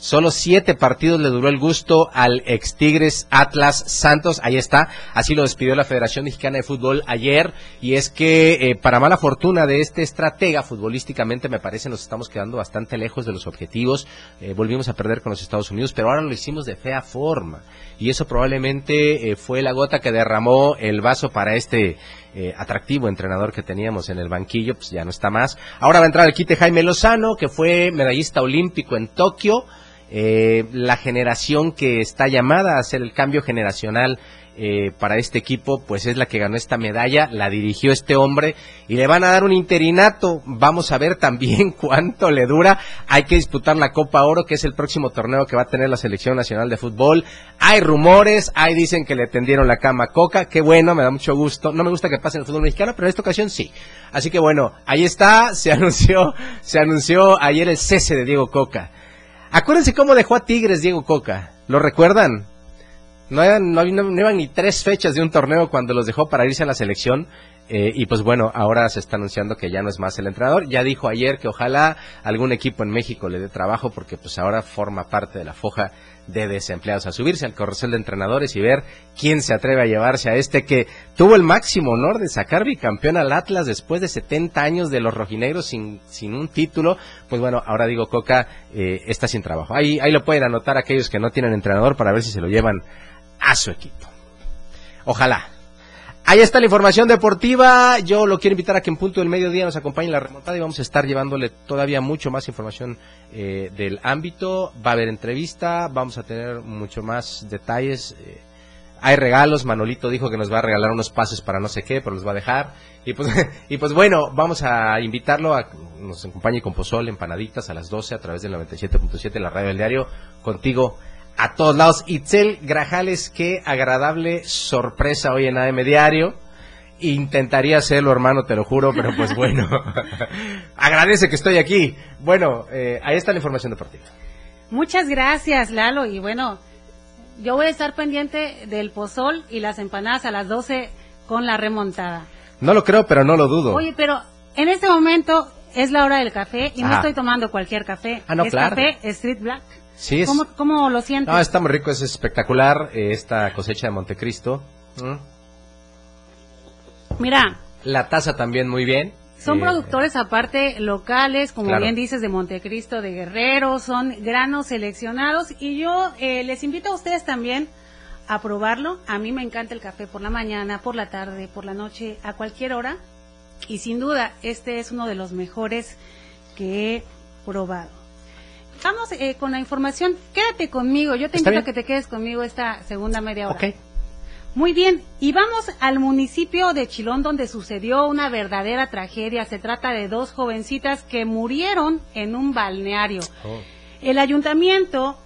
S13: Solo siete partidos le duró el gusto al ex Tigres Atlas Santos. Ahí está. Así lo despidió la Federación Mexicana de Fútbol ayer. Y es que, eh, para mala fortuna de este estratega, futbolísticamente me parece nos estamos quedando bastante lejos de los objetivos. Eh, volvimos a perder con los Estados Unidos, pero ahora lo hicimos de fea forma. Y eso probablemente eh, fue la gota que derramó el vaso para este atractivo entrenador que teníamos en el banquillo, pues ya no está más. Ahora va a entrar el quite Jaime Lozano, que fue medallista olímpico en Tokio eh, la generación que está llamada a hacer el cambio generacional eh, para este equipo, pues es la que ganó esta medalla, la dirigió este hombre y le van a dar un interinato. Vamos a ver también cuánto le dura. Hay que disputar la Copa Oro, que es el próximo torneo que va a tener la Selección Nacional de Fútbol. Hay rumores, hay dicen que le tendieron la cama a Coca, qué bueno, me da mucho gusto. No me gusta que pase en el fútbol mexicano, pero en esta ocasión sí. Así que bueno, ahí está, se anunció, se anunció ayer el cese de Diego Coca. Acuérdense cómo dejó a Tigres Diego Coca. ¿Lo recuerdan? No, no, iban ni tres fechas de un torneo cuando los dejó para irse a la selección. Eh, y pues bueno, ahora se está anunciando que ya no es más el entrenador. Ya dijo ayer que ojalá algún equipo en México le dé trabajo porque pues ahora forma parte de la foja de desempleados, a subirse al corrosel de entrenadores y ver quién se atreve a llevarse a este que tuvo el máximo honor de sacar bicampeón al Atlas después de 70 años de los rojinegros sin, sin un título. Pues bueno, ahora digo, Coca eh, está sin trabajo. Ahí, ahí lo pueden anotar aquellos que no tienen entrenador para ver si se lo llevan a su equipo. Ojalá, Ahí está la información deportiva. Yo lo quiero invitar a que en punto del mediodía nos acompañe en la remontada y vamos a estar llevándole todavía mucho más información eh, del ámbito. Va a haber entrevista, vamos a tener mucho más detalles. Eh, hay regalos, Manolito dijo que nos va a regalar unos pases para no sé qué, pero los va a dejar. Y pues, pues bueno, vamos a invitarlo a que nos acompañe con Pozol, empanaditas a las 12 a través del 97.7 la radio del diario. Contigo a todos lados. Itzel Grajales, qué agradable sorpresa hoy en AM Diario. Intentaría hacerlo, hermano, te lo juro, pero pues bueno. Agradece que estoy aquí. Bueno, eh, ahí está la información deportiva.
S2: Muchas gracias, Lalo. Y bueno, yo voy a estar pendiente del pozol y las empanadas a las 12 con la remontada.
S13: No lo creo, pero no lo dudo.
S2: Oye, pero en este momento es la hora del café y no
S13: Ajá.
S2: estoy tomando cualquier café.
S13: Ah, no,
S2: es
S13: claro.
S2: café Street Black.
S13: Sí, es...
S2: ¿Cómo, cómo lo sientes?
S13: No, está muy rico, es espectacular eh, esta cosecha de Montecristo. Mm.
S2: Mira,
S13: La taza también muy bien.
S2: son
S13: Eh,
S2: productores aparte locales, como
S13: Claro.
S2: bien dices, de Montecristo, de Guerrero, son granos seleccionados y yo eh, les invito a ustedes también a probarlo. A mí me encanta el café por la mañana, por la tarde, por la noche, a cualquier hora. Y sin duda, este es uno de los mejores que he probado. Vamos eh, con la información. Quédate conmigo. Yo te invito a que te quedes conmigo esta segunda media hora. Muy bien, y vamos al municipio de Chilón donde sucedió una verdadera tragedia. Se trata de dos jovencitas que murieron en un balneario.
S13: Oh.
S2: El ayuntamiento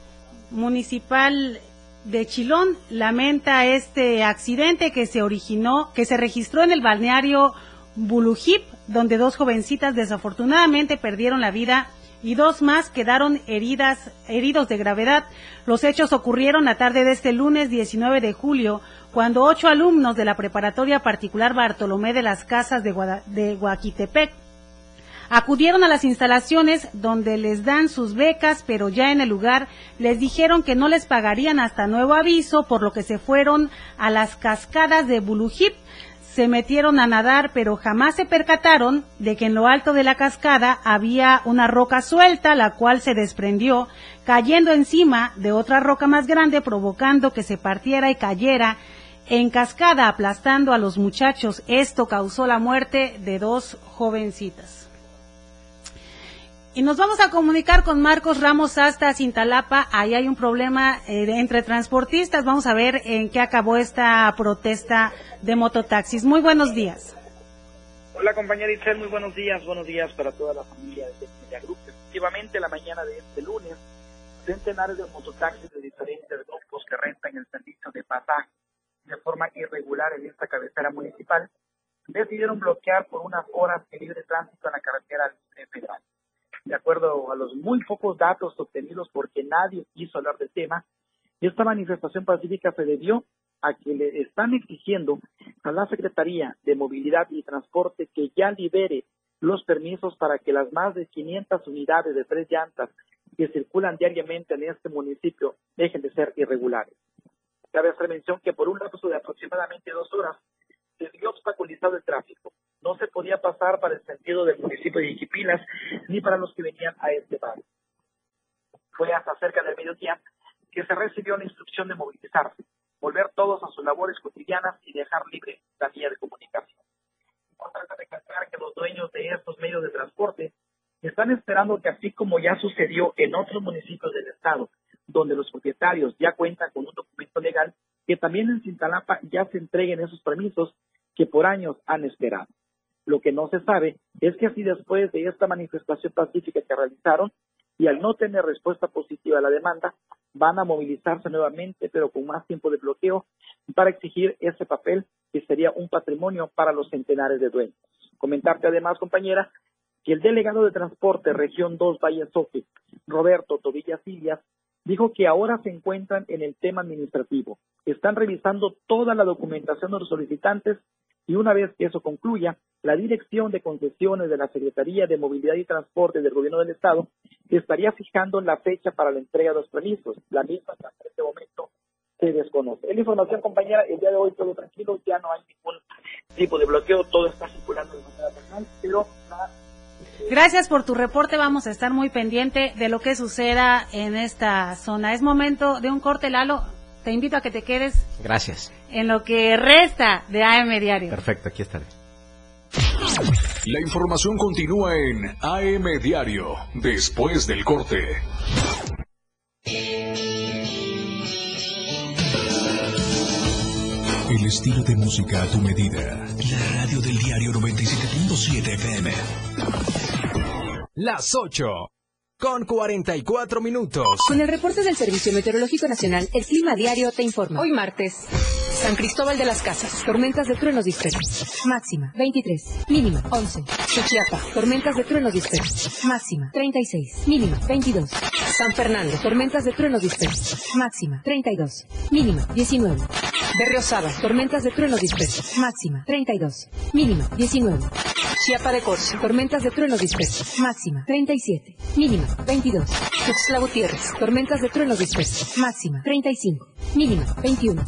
S2: municipal de Chilón lamenta este accidente que se originó, que se registró en el balneario Bulujip, donde dos jovencitas desafortunadamente perdieron la vida y dos más quedaron heridas, heridos de gravedad. Los hechos ocurrieron la tarde de este lunes 19 de julio, cuando ocho alumnos de la preparatoria particular Bartolomé de las Casas de, Guada- Guaquitepec Acudieron a las instalaciones donde les dan sus becas, pero ya en el lugar les dijeron que no les pagarían hasta nuevo aviso, por lo que se fueron a las cascadas de Bulujip. Se metieron a nadar, pero jamás se percataron de que en lo alto de la cascada había una roca suelta, la cual se desprendió, cayendo encima de otra roca más grande, provocando que se partiera y cayera en cascada, aplastando a los muchachos. Esto causó la muerte de dos jovencitas. Y nos vamos a comunicar con Marcos Ramos hasta Cintalapa. Ahí hay un problema eh, entre transportistas. Vamos a ver en qué acabó esta protesta de mototaxis. Muy buenos días.
S14: Hola compañera Itzel, muy buenos días, buenos días para toda la familia de Media. Efectivamente, la mañana de este lunes, centenares de mototaxis de diferentes grupos que rentan el servicio de pasaje de forma irregular en esta cabecera municipal, decidieron bloquear por unas horas el libre tránsito en la carretera federal. De acuerdo a los muy pocos datos obtenidos porque nadie quiso hablar del tema, esta manifestación pacífica se debió a que le están exigiendo a la Secretaría de Movilidad y Transporte que ya libere los permisos para que las más de 500 unidades de tres llantas que circulan diariamente en este municipio dejen de ser irregulares. Cabe hacer mención que por un lapso de aproximadamente dos horas se vio obstaculizado el tráfico. No se podía pasar para el sentido del municipio de Iquipilas ni para los que venían a este barrio. Fue hasta cerca del mediodía que se recibió la instrucción de movilizarse, volver todos a sus labores cotidianas y dejar libre la vía de comunicación. Importante recalcar que los dueños de estos medios de transporte están esperando que así como ya sucedió en otros municipios del estado, donde los propietarios ya cuentan con un documento legal, que también en Cintalapa ya se entreguen esos permisos que por años han esperado. Lo que no se sabe es que así después de esta manifestación pacífica que realizaron y al no tener respuesta positiva a la demanda, van a movilizarse nuevamente, pero con más tiempo de bloqueo, para exigir ese papel que sería un patrimonio para los centenares de dueños. Comentarte además, compañera, que el delegado de transporte región 2 Valle Soque, Roberto Tobilla Sillas, dijo que ahora se encuentran en el tema administrativo. Están revisando toda la documentación de los solicitantes y una vez que eso concluya, la Dirección de Concesiones de la Secretaría de Movilidad y Transporte del Gobierno del Estado estaría fijando la fecha para la entrega de los permisos. La misma hasta este momento se desconoce. Es la información, compañera. El día de hoy todo tranquilo, ya no hay ningún tipo de bloqueo, todo está circulando de manera normal, pero la
S2: Gracias por tu reporte. Vamos a estar muy pendiente de lo que suceda en esta zona. Es momento de un corte, Lalo. Te invito a que te quedes
S13: Gracias.
S2: en lo que resta de AM Diario.
S13: Perfecto, aquí estaré.
S11: La información continúa en AM Diario, después del corte.
S12: El estilo de música a tu medida. La radio del diario 97.7 FM.
S5: Las 8 con 44 minutos.
S15: Con el reporte del Servicio Meteorológico Nacional, el Clima Diario te informa. Hoy martes. San Cristóbal de las Casas, tormentas de truenos dispersos. Máxima 23, mínima 11. Suchiapa, tormentas de truenos dispersos. Máxima 36, mínima 22. San Fernando, tormentas de truenos dispersos. Máxima 32, mínima 19. Berriosaba, tormentas de truenos dispersos. Máxima 32, mínima 19. Chiapa de Corzo, tormentas de truenos dispersos. Máxima 37, mínima 22. Tuxtla Gutiérrez, tormentas de truenos dispersos. Máxima 35, mínima 21.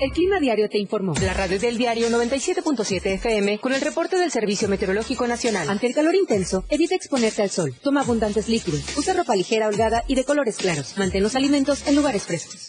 S15: El Clima Diario te informó. La radio del diario 97.7 FM con el reporte del Servicio Meteorológico Nacional. Ante el calor intenso, evita exponerte al sol. Toma abundantes líquidos. Usa ropa ligera, holgada y de colores claros. Mantén los alimentos en lugares frescos.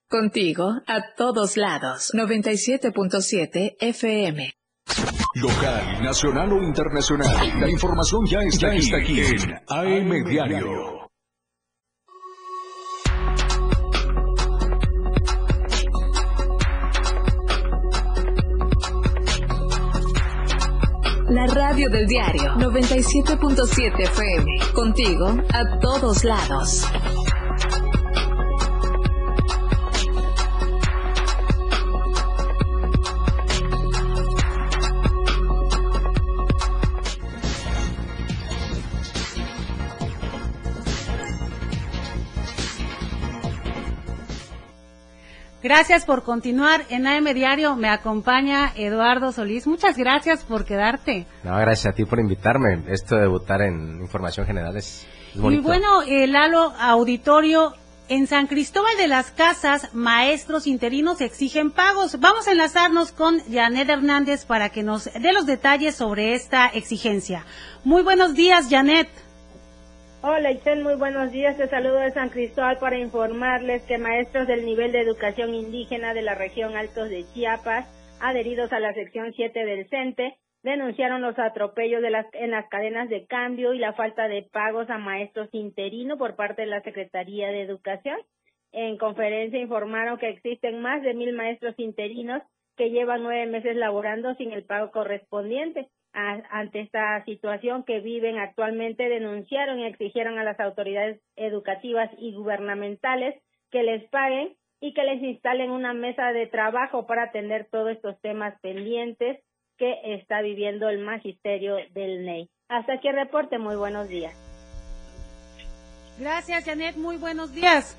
S15: Contigo a todos lados. 97.7 FM.
S11: Local, nacional o internacional. La información ya está,
S12: Ya
S11: aquí,
S12: está aquí
S11: en AM
S12: AM
S11: Diario.
S15: La radio del diario 97.7 FM. Contigo a todos lados.
S2: Gracias por continuar en AM Diario. Me acompaña Eduardo Solís. Muchas gracias por quedarte.
S13: No, gracias a ti por invitarme. Esto de debutar en información general es, es
S2: Y
S13: bonito.
S2: bueno, el Lalo Auditorio, en San Cristóbal de las Casas, maestros interinos exigen pagos. Vamos a enlazarnos con Janet Hernández para que nos dé los detalles sobre esta exigencia. Muy buenos días, Janet.
S16: Hola Itzel, muy buenos días. Te saludo de San Cristóbal para informarles que maestros del nivel de educación indígena de la región Altos de Chiapas, adheridos a la sección 7 del CENTE, denunciaron los atropellos de las, en las cadenas de cambio y la falta de pagos a maestros interinos por parte de la Secretaría de Educación. En conferencia informaron que existen más de mil maestros interinos que llevan nueve meses laborando sin el pago correspondiente. A- ante esta situación que viven actualmente, denunciaron y exigieron a las autoridades educativas y gubernamentales que les paguen y que les instalen una mesa de trabajo para atender todos estos temas pendientes que está viviendo el magisterio del NEI. Hasta aquí el reporte, muy buenos días.
S2: Gracias, Janet. Muy buenos días.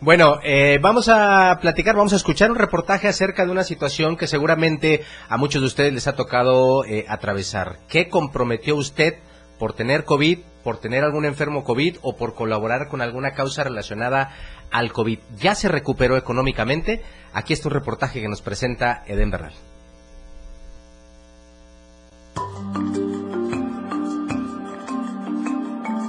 S13: Bueno, eh, vamos a platicar, vamos a escuchar un reportaje acerca de una situación que seguramente a muchos de ustedes les ha tocado eh, atravesar. ¿Qué comprometió usted por tener COVID, por tener algún enfermo COVID o por colaborar con alguna causa relacionada al COVID? ¿Ya se recuperó económicamente? Aquí está un reportaje que nos presenta Eden Bernal.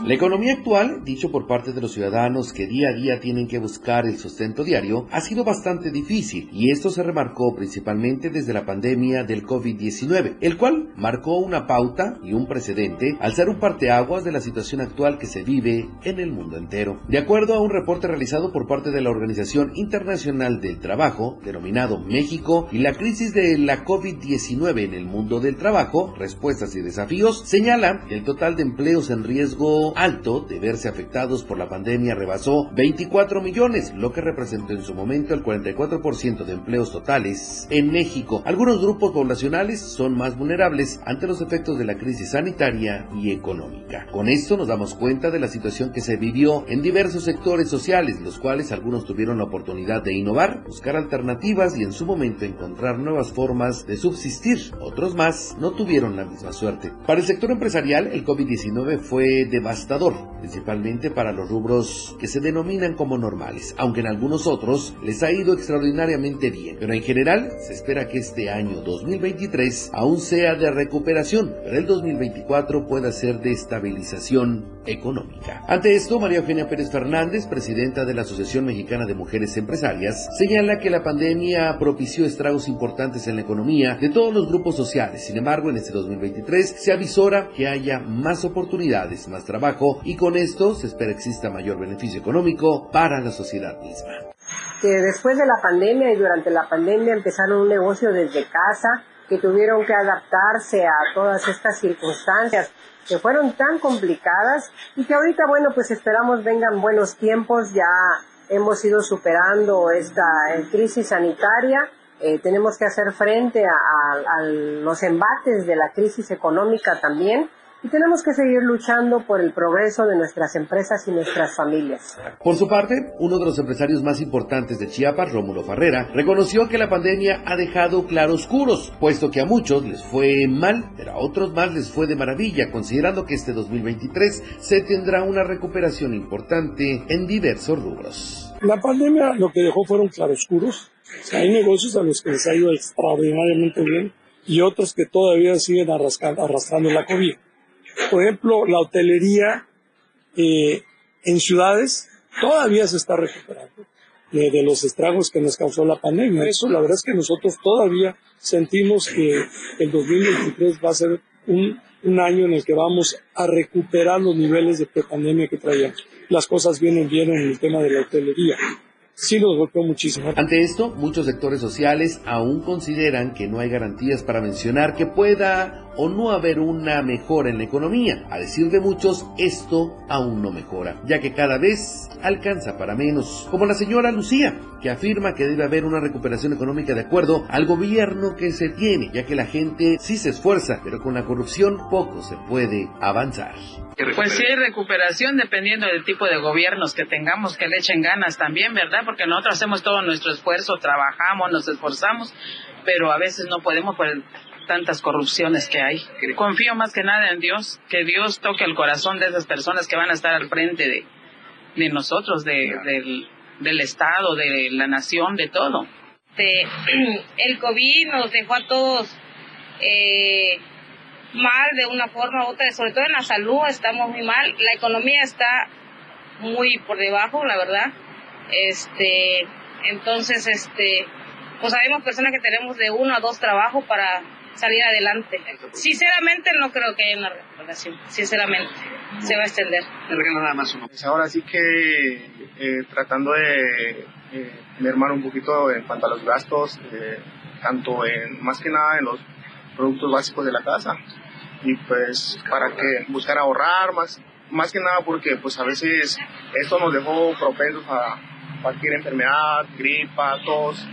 S17: La economía actual, dicho por parte de los ciudadanos que día a día tienen que buscar el sustento diario, ha sido bastante difícil y esto se remarcó principalmente desde la pandemia del COVID-19, el cual marcó una pauta y un precedente al ser un parteaguas de la situación actual que se vive en el mundo entero. De acuerdo a un reporte realizado por parte de la Organización Internacional del Trabajo, denominado México y la crisis de la COVID-19 en el mundo del trabajo, respuestas y desafíos, señala el total de empleos en riesgo alto de verse afectados por la pandemia rebasó 24 millones, lo que representó en su momento el 44% de empleos totales en México. Algunos grupos poblacionales son más vulnerables ante los efectos de la crisis sanitaria y económica. Con esto nos damos cuenta de la situación que se vivió en diversos sectores sociales, los cuales algunos tuvieron la oportunidad de innovar, buscar alternativas y en su momento encontrar nuevas formas de subsistir. Otros más no tuvieron la misma suerte. Para el sector empresarial, el COVID-19 fue devastador, principalmente para los rubros que se denominan como normales, aunque en algunos otros les ha ido extraordinariamente bien. Pero en general, se espera que este año 2023 aún sea de recuperación, pero el 2024 pueda ser de estabilización económica. Ante esto, María Eugenia Pérez Fernández, presidenta de la Asociación Mexicana de Mujeres Empresarias, señala que la pandemia propició estragos importantes en la economía de todos los grupos sociales. Sin embargo, en este 2023 se avisora que haya más oportunidades, más trabajo y con esto se espera exista mayor beneficio económico para la sociedad misma.
S18: Que después de la pandemia y durante la pandemia empezaron un negocio desde casa, que tuvieron que adaptarse a todas estas circunstancias que fueron tan complicadas y que ahorita, bueno, pues esperamos vengan buenos tiempos, ya hemos ido superando esta eh, crisis sanitaria, eh, tenemos que hacer frente a, a los embates de la crisis económica también y tenemos que seguir luchando por el progreso de nuestras empresas y nuestras familias.
S17: Por su parte, uno de los empresarios más importantes de Chiapas, Rómulo Farrera, reconoció que la pandemia ha dejado claroscuros, puesto que a muchos les fue mal, pero a otros más les fue de maravilla, considerando que este 2023 se tendrá una recuperación importante en diversos rubros.
S19: La pandemia lo que dejó fueron claroscuros. hay negocios a los que les ha ido extraordinariamente bien y otros que todavía siguen arrastrando la COVID. Por ejemplo, la hotelería eh, en ciudades todavía se está recuperando de, los estragos que nos causó la pandemia. Eso, la verdad es que nosotros todavía sentimos que el 2023 va a ser un, año en el que vamos a recuperar los niveles de prepandemia que traíamos. Las cosas vienen bien en el tema de la hotelería sí nos golpeó muchísimo.
S17: Ante esto, muchos sectores sociales aún consideran que no hay garantías para mencionar que pueda o no haber una mejora en la economía. A decir de muchos, esto aún no mejora, ya que cada vez alcanza para menos. Como la señora Lucía, que afirma que debe haber una recuperación económica de acuerdo al gobierno que se tiene, ya que la gente sí se esfuerza, pero con la corrupción poco se puede avanzar.
S20: Pues sí recuperación dependiendo del tipo de gobiernos que tengamos que le echen ganas también, ¿verdad? Porque nosotros hacemos todo nuestro esfuerzo, trabajamos, nos esforzamos, pero a veces no podemos tantas corrupciones que hay. Confío más que nada en Dios, que Dios toque el corazón de esas personas que van a estar al frente de, de nosotros, de, del, del Estado, de la nación, de todo.
S21: el COVID nos dejó a todos eh, mal de una forma u otra, sobre todo en la salud estamos muy mal, la economía está muy por debajo, la verdad. Este, entonces, este, pues sabemos personas que tenemos de uno a dos trabajos para salir adelante. Sinceramente no creo que haya una recuperación, sinceramente, se va a extender.
S22: nada más uno. Pues ahora sí que eh, tratando de eh, mermar un poquito en cuanto a los gastos, eh, tanto en, más que nada en los productos básicos de la casa y pues para que buscar ahorrar más más que nada porque pues a veces esto nos dejó propensos a cualquier enfermedad, gripa, tos,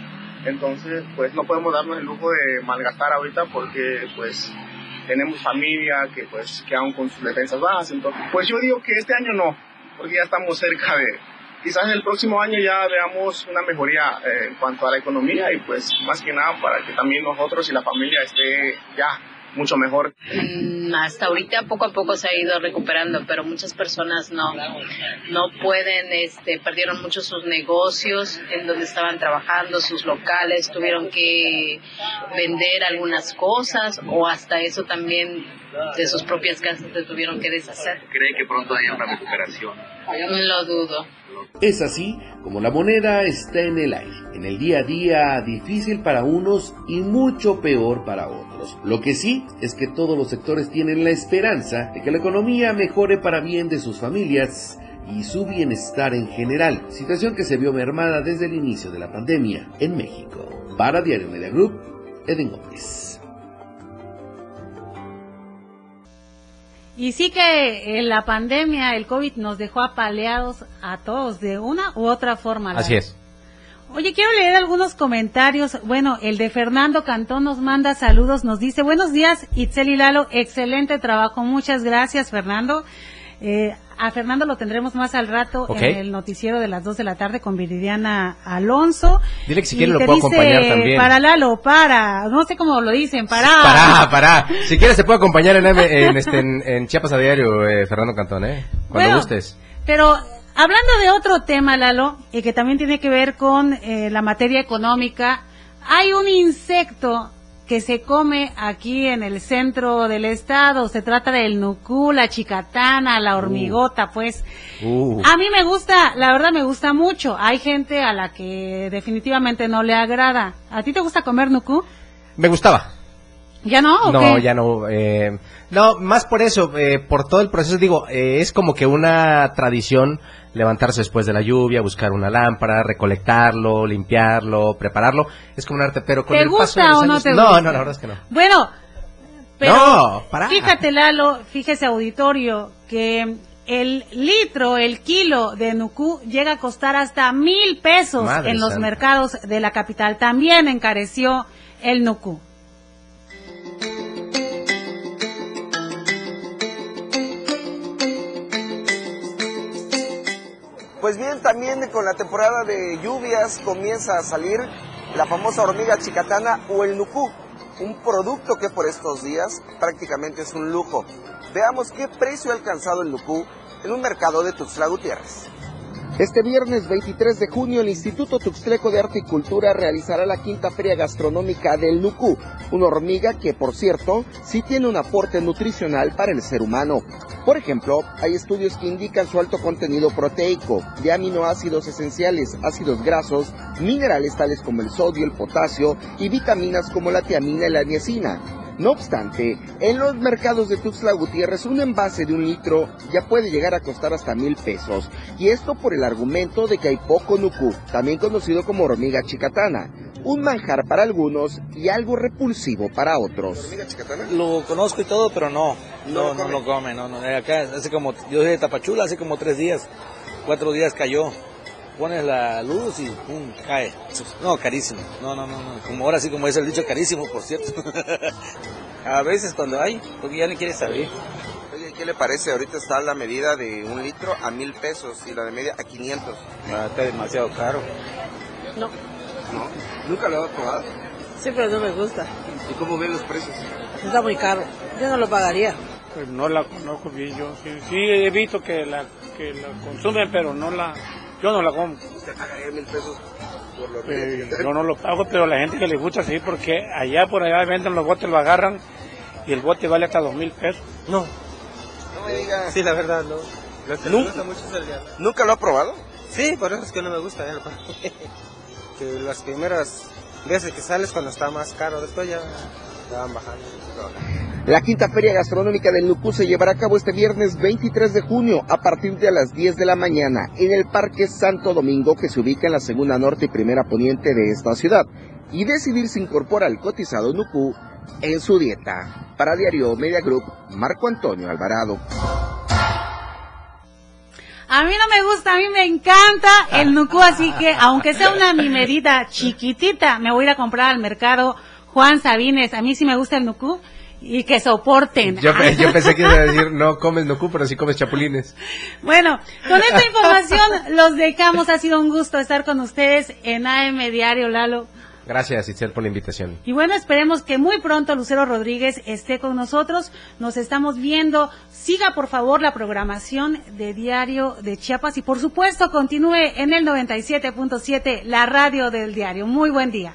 S22: entonces pues no podemos darnos el lujo de malgastar ahorita porque pues tenemos familia que pues que aún con sus defensas bajas, entonces pues yo digo que este año no, porque ya estamos cerca de, quizás el próximo año ya veamos una mejoría eh, en cuanto a la economía y pues más que nada para que también nosotros y la familia esté ya mucho mejor.
S23: Mm, hasta ahorita poco a poco se ha ido recuperando, pero muchas personas no, no pueden, este, perdieron mucho sus negocios en donde estaban trabajando, sus locales, tuvieron que vender algunas cosas o hasta eso también de sus propias casas se tuvieron que deshacer.
S22: ¿Cree que pronto haya una recuperación?
S23: Lo dudo.
S17: Es así como la moneda está en el aire, en el día a día difícil para unos y mucho peor para otros. Lo que sí es que todos los sectores tienen la esperanza de que la economía mejore para bien de sus familias y su bienestar en general, situación que se vio mermada desde el inicio de la pandemia en México. Para Diario Media Group, Eden Gómez.
S2: Y sí que en la pandemia, el COVID nos dejó apaleados a todos de una u otra forma.
S13: Así es.
S2: Oye, quiero leer algunos comentarios. Bueno, el de Fernando Cantón nos manda saludos, nos dice, buenos días, Itzel y Lalo, excelente trabajo, muchas gracias, Fernando. Eh, a Fernando lo tendremos más al rato en el noticiero de las 2 de la tarde con Viridiana Alonso.
S13: Dile que si quiere lo puedo
S2: dice,
S13: acompañar también.
S2: Para Lalo, para, no sé cómo lo dicen, para.
S13: Pará, pará. Si quieres te puedo acompañar en, en, este, en, en Chiapas a diario, eh, Fernando Cantón, ¿eh? Cuando
S2: Bueno,
S13: gustes.
S2: Pero hablando de otro tema, Lalo, y que también tiene que ver con eh, la materia económica, hay un insecto que se come aquí en el centro del estado. Se trata del nucú, la chicatana, la hormigota, pues.
S13: Uh.
S2: A mí me gusta, la verdad me gusta mucho. Hay gente a la que definitivamente no le agrada. ¿A ti te gusta comer nucú?
S13: Me gustaba.
S2: ¿Ya no? o
S13: No,
S2: qué?
S13: ya no. eh, no, más por eso, eh, por todo el proceso, digo, eh, es como que una tradición levantarse después de la lluvia, buscar una lámpara, recolectarlo, limpiarlo, prepararlo. Es como un arte, pero con
S2: ¿Te
S13: el paso de
S2: gusta
S13: los
S2: o no
S13: años-
S2: te
S13: No,
S2: gusta?
S13: no, la verdad es que no.
S2: Bueno, pero
S13: No, pará.
S2: fíjate Lalo, fíjese auditorio, que el litro, el kilo de nucú llega a costar hasta mil pesos
S13: Madre
S2: en los
S13: santa.
S2: mercados de la capital. También encareció el nucú.
S10: Pues bien, también con la temporada de lluvias comienza a salir la famosa hormiga chicatana o el nucú, un producto que por estos días prácticamente es un lujo. Veamos qué precio ha alcanzado el nucú en un mercado de Tuxtla Gutiérrez. Este viernes 23 de junio el Instituto Tuxtleco de Arte y Cultura realizará la quinta feria gastronómica del nucú, una hormiga que por cierto sí tiene un aporte nutricional para el ser humano. Por ejemplo, hay estudios que indican su alto contenido proteico, de aminoácidos esenciales, ácidos grasos, minerales tales como el sodio, el potasio y vitaminas como la tiamina y la niacina. No obstante, en los mercados de Tuxtla Gutiérrez un envase de un litro ya puede llegar a costar hasta mil pesos. Y esto por el argumento de que hay poco nucú, también conocido como hormiga chicatana. Un manjar para algunos y algo repulsivo para otros.
S24: Lo conozco y todo, pero no, no, no, lo come, no, no. Acá hace como, yo soy de Tapachula, hace como tres días, cuatro días cayó. Pones la luz y pum, cae. No, carísimo. No, no, no, no. Como ahora sí, como es el dicho, carísimo, por cierto. A veces cuando hay, porque ya ni quieres saber.
S10: Oye, ¿qué le parece? Ahorita está la medida de un litro a mil pesos y la de media a 500.
S24: Ah, está demasiado caro.
S25: No,
S10: ¿No? ¿Nunca lo has probado?
S25: sí, pero no me gusta.
S10: ¿Y cómo ven los precios?
S25: Está muy caro. Yo no lo pagaría.
S26: Pues no la conozco bien yo. Sí, sí he visto que la, que la consumen, pero no la, yo no la como.
S10: ¿Usted pagaría mil pesos por los
S26: Eh, yo no lo pago, pero la gente que le gusta sí, porque allá por allá venden los botes, lo agarran y el bote vale hasta dos mil pesos.
S24: No.
S10: No me digas.
S24: Sí, la verdad, no. Lo que me
S10: ¿Nunca?
S24: gusta mucho es el diablo.
S10: ¿Nunca lo ha probado?
S24: Sí, por eso es que no me gusta. ya que las primeras veces que sales cuando está más caro, después ya, ya van bajando.
S10: La quinta feria gastronómica del Nucú se llevará a cabo este viernes 23 de junio a partir de las 10 de la mañana en el Parque Santo Domingo que se ubica en la segunda norte y primera poniente de esta ciudad y decidir si incorpora el cotizado Nucú en su dieta. Para Diario Media Group, Marco Antonio Alvarado.
S2: A mí no me gusta, a mí me encanta el nucú, así que aunque sea una mi medida chiquitita, me voy a ir a comprar al mercado Juan Sabines. A mí sí me gusta el nucú y que soporten.
S13: Yo, pe- yo pensé que iba a decir, no comes nucú, pero sí comes chapulines.
S2: Bueno, con esta información los dejamos. Ha sido un gusto estar con ustedes en AM Diario, Lalo.
S13: Gracias, Itzel, por la invitación.
S2: Y bueno, esperemos que muy pronto Lucero Rodríguez esté con nosotros. Nos estamos viendo. Siga por favor la programación de Diario de Chiapas y por supuesto continúe en el 97.7, la radio del diario. Muy buen día.